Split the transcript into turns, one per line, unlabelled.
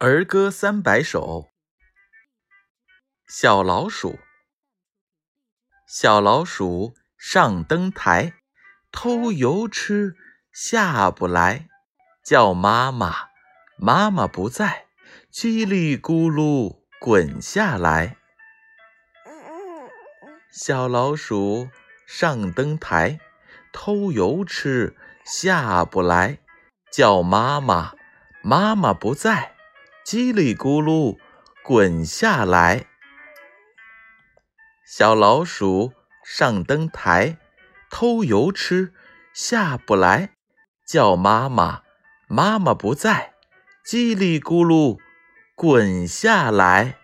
儿歌三百首。小老鼠，小老鼠上灯台，偷油吃，下不来，叫妈妈，妈妈不在，叽里咕噜滚下来。小老鼠上灯台，偷油吃，下不来，叫妈妈，妈妈不在，叽里咕噜滚下来。小老鼠上灯台偷油吃下不来。叫妈妈妈妈不在叽里咕噜滚下来。